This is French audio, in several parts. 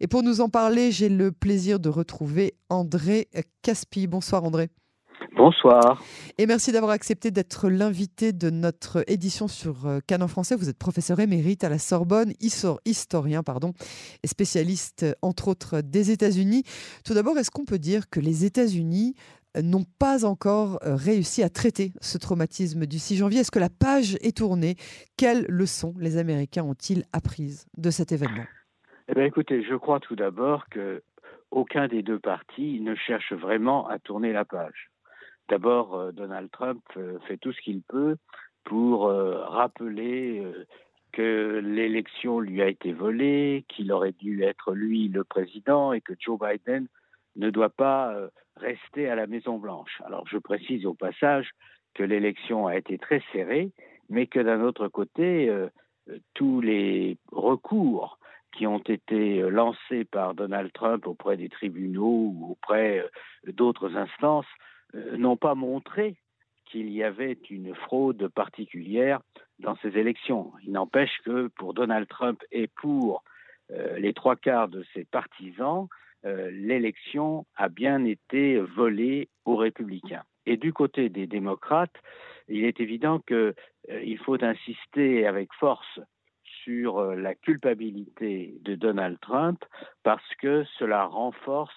Et pour nous en parler, j'ai le plaisir de retrouver André Caspi. Bonsoir André. Bonsoir. Et merci d'avoir accepté d'être l'invité de notre édition sur euh, Canon français. Vous êtes professeur émérite à la Sorbonne, historien pardon, et spécialiste entre autres des États-Unis. Tout d'abord, est-ce qu'on peut dire que les États-Unis euh, n'ont pas encore euh, réussi à traiter ce traumatisme du 6 janvier? Est-ce que la page est tournée? Quelles leçons les Américains ont-ils apprises de cet événement? Eh bien, écoutez, je crois tout d'abord que aucun des deux partis ne cherche vraiment à tourner la page. D'abord, euh, Donald Trump euh, fait tout ce qu'il peut pour euh, rappeler que l'élection lui a été volée, qu'il aurait dû être lui le président et que Joe Biden ne doit pas rester à la Maison Blanche. Alors je précise au passage que l'élection a été très serrée, mais que d'un autre côté, tous les recours qui ont été lancés par Donald Trump auprès des tribunaux ou auprès d'autres instances euh, n'ont pas montré qu'il y avait une fraude particulière dans ces élections. Il n'empêche que pour Donald Trump et pour euh, les trois quarts de ses partisans, euh, l'élection a bien été volée aux républicains. Et du côté des démocrates, il est évident qu'il faut insister avec force sur la culpabilité de Donald Trump parce que cela renforce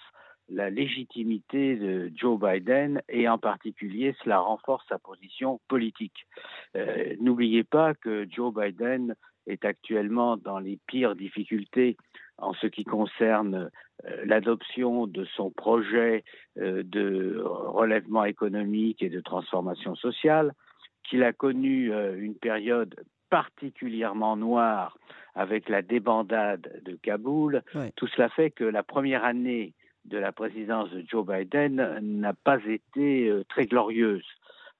la légitimité de Joe Biden et en particulier cela renforce sa position politique. Euh, n'oubliez pas que Joe Biden est actuellement dans les pires difficultés en ce qui concerne euh, l'adoption de son projet euh, de relèvement économique et de transformation sociale, qu'il a connu une période particulièrement noire avec la débandade de Kaboul. Tout cela fait que la première année de la présidence de Joe Biden n'a pas été euh, très glorieuse.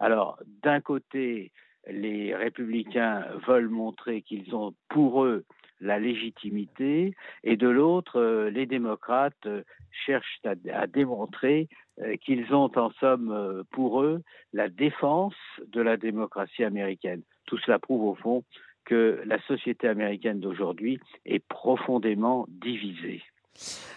Alors, d'un côté, les républicains veulent montrer qu'ils ont pour eux la légitimité, et de l'autre, euh, les démocrates euh, cherchent à, démontrer qu'ils ont en somme pour eux la défense de la démocratie américaine. Tout cela prouve au fond que la société américaine d'aujourd'hui est profondément divisée.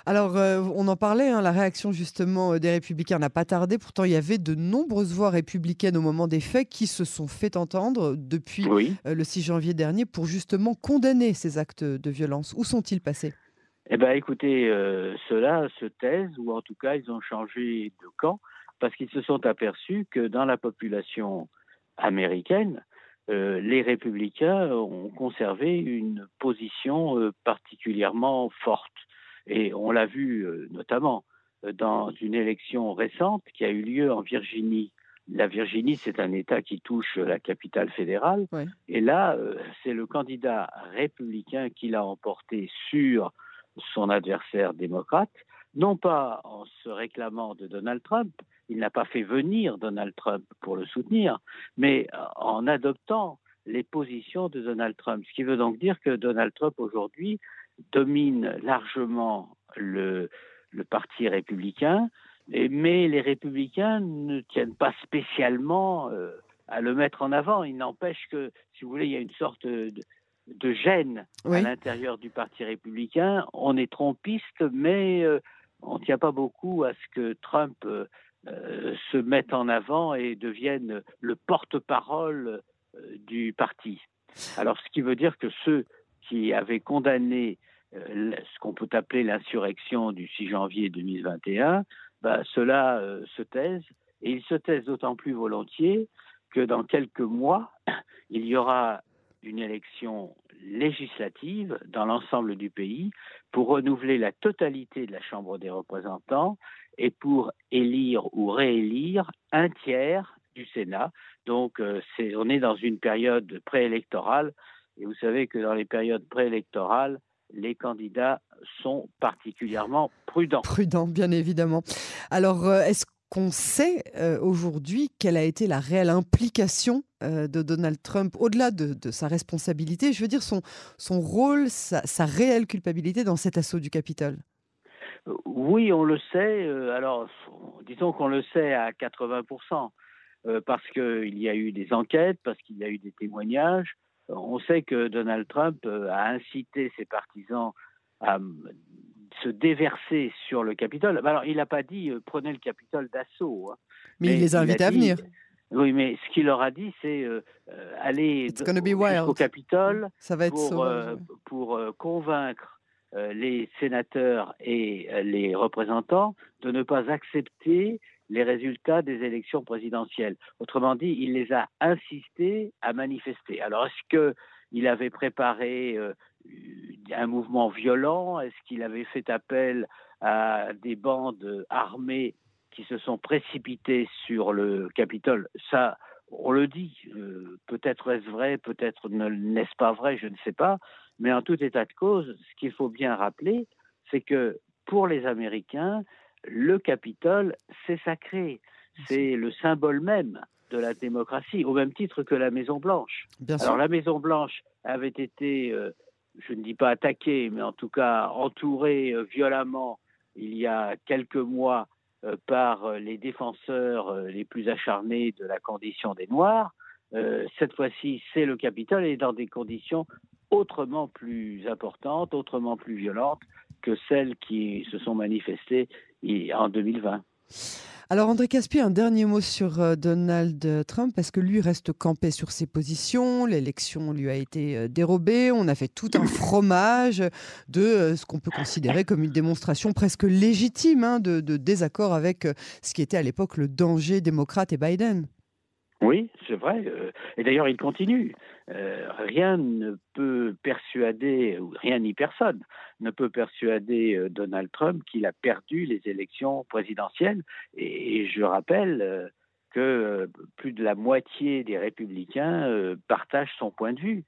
Alors, euh, on en parlait, hein, la réaction justement euh, des républicains n'a pas tardé. Pourtant, il y avait de nombreuses voix républicaines au moment des faits qui se sont fait entendre depuis euh, le 6 janvier dernier pour justement condamner ces actes de violence. Où sont-ils passés? Eh bien, écoutez, ceux-là se taisent, ou en tout cas, ils ont changé de camp parce qu'ils se sont aperçus que dans la population américaine, les républicains ont conservé une position particulièrement forte. Et on l'a vu euh, notamment euh, dans une élection récente qui a eu lieu en Virginie. La Virginie, c'est un État qui touche la capitale fédérale. Et là, euh, c'est le candidat républicain qui l'a emporté sur son adversaire démocrate, non pas en se réclamant de Donald Trump, il n'a pas fait venir Donald Trump pour le soutenir, mais en adoptant les positions de Donald Trump. Ce qui veut donc dire que Donald Trump aujourd'hui domine largement le, parti républicain, mais les républicains ne tiennent pas spécialement euh, à le mettre en avant. Il n'empêche que, si vous voulez, il y a une sorte de, gêne à l'intérieur du parti républicain. On est trompiste, mais euh, on ne tient pas beaucoup à ce que Trump euh, se mette en avant et devienne le porte-parole du parti. Alors, ce qui veut dire que ceux qui avaient condamné euh, ce qu'on peut appeler l'insurrection du 6 janvier 2021, bah, cela euh, se taise, et ils se taisent d'autant plus volontiers que dans quelques mois, il y aura une élection législative dans l'ensemble du pays pour renouveler la totalité de la Chambre des représentants et pour élire ou réélire un tiers du Sénat. Donc euh, on est dans une période préélectorale et vous savez que dans les périodes préélectorales, les candidats sont particulièrement prudents. Prudents, bien évidemment. Alors, euh, est-ce qu'on sait euh, aujourd'hui quelle a été la réelle implication euh, de Donald Trump, au-delà de, sa responsabilité, je veux dire son, rôle, sa, réelle culpabilité dans cet assaut du Capitole? Oui, on le sait. alors, disons qu'on le sait à 80%, parce qu'il y a eu des enquêtes, parce qu'il y a eu des témoignages, on sait que Donald Trump euh, a incité ses partisans à se déverser sur le Capitole. Alors, il n'a pas dit prenez le Capitole d'assaut. Hein. mais, il les a invités à venir. Oui, mais ce qu'il leur a dit, c'est euh, aller au Capitole Ça va être pour, pour convaincre les sénateurs et les représentants de ne pas accepter les résultats des élections présidentielles. Autrement dit, il les a insistés à manifester. Alors, est-ce qu'il avait préparé euh, un mouvement violent Est-ce qu'il avait fait appel à des bandes armées qui se sont précipitées sur le Capitole? Ça, on le dit. Euh, peut-être est-ce vrai, peut-être n'est-ce pas vrai, je ne sais pas. Mais en tout état de cause, ce qu'il faut bien rappeler, c'est que pour les Américains, le Capitole, c'est sacré. C'est le symbole même de la démocratie, au même titre que la Maison Blanche. Alors la Maison Blanche avait été, euh, je ne dis pas attaquée, mais en tout cas entourée euh, violemment il y a quelques mois euh, par les défenseurs les plus acharnés de la condition des Noirs. cette fois-ci, c'est le Capitole et dans des conditions autrement plus importantes, autrement plus violentes que celles qui se sont manifestées en 2020. Alors André Caspi, un dernier mot sur euh, Donald Trump, parce que lui reste campé sur ses positions, l'élection lui a été euh, dérobée, on a fait tout un fromage de euh, ce qu'on peut considérer comme une démonstration presque légitime hein, de, désaccord avec ce qui était à l'époque le danger démocrate et Biden. Oui, c'est vrai. Et d'ailleurs, il continue. rien ne peut persuader, ou rien ni personne, ne peut persuader euh, Donald Trump qu'il a perdu les élections présidentielles. Et, je rappelle euh, que euh, plus de la moitié des républicains partagent son point de vue.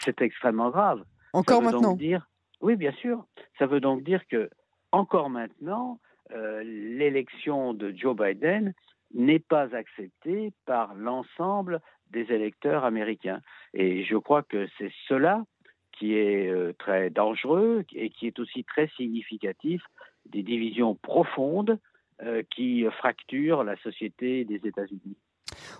C'est extrêmement grave. Encore maintenant dire, Oui, bien sûr. Ça veut donc dire que, encore maintenant, l'élection de Joe Biden n'est pas acceptée par l'ensemble des électeurs américains. Et je crois que c'est cela qui est euh, très dangereux et qui est aussi très significatif des divisions profondes euh, qui fracturent la société des États-Unis.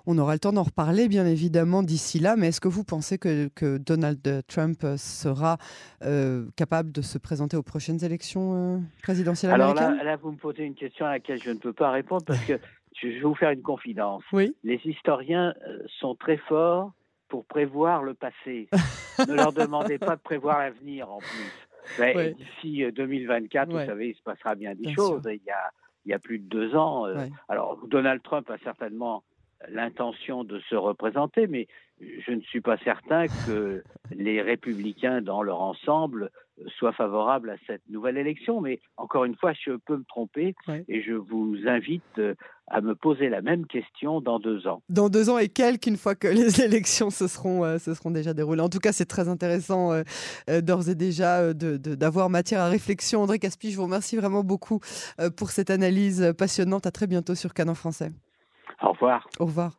On aura le temps d'en reparler, bien évidemment, d'ici là, mais est-ce que vous pensez que, Donald Trump sera euh, capable de se présenter aux prochaines élections présidentielles américaines? Alors là, vous me posez une question à laquelle je ne peux pas répondre parce que je vais vous faire une confidence. Oui. Les historiens sont très forts pour prévoir le passé. ne leur demandez pas de prévoir l'avenir en plus. Ben, d'ici 2024, euh, vous savez, il se passera bien des choses. Il y, a, il y a plus de deux ans. Euh, alors, Donald Trump a certainement l'intention de se représenter, mais je ne suis pas certain que les républicains dans leur ensemble soient favorables à cette nouvelle élection. Mais encore une fois, je peux me tromper et je vous invite euh, à me poser la même question dans deux ans. Dans deux ans et quelques, une fois que les élections se seront, euh, se seront déjà déroulées. En tout cas, c'est très intéressant euh, d'ores et déjà d'avoir matière à réflexion. André Caspi, je vous remercie vraiment beaucoup pour cette analyse passionnante. À très bientôt sur Canon Français. Au revoir. Au revoir.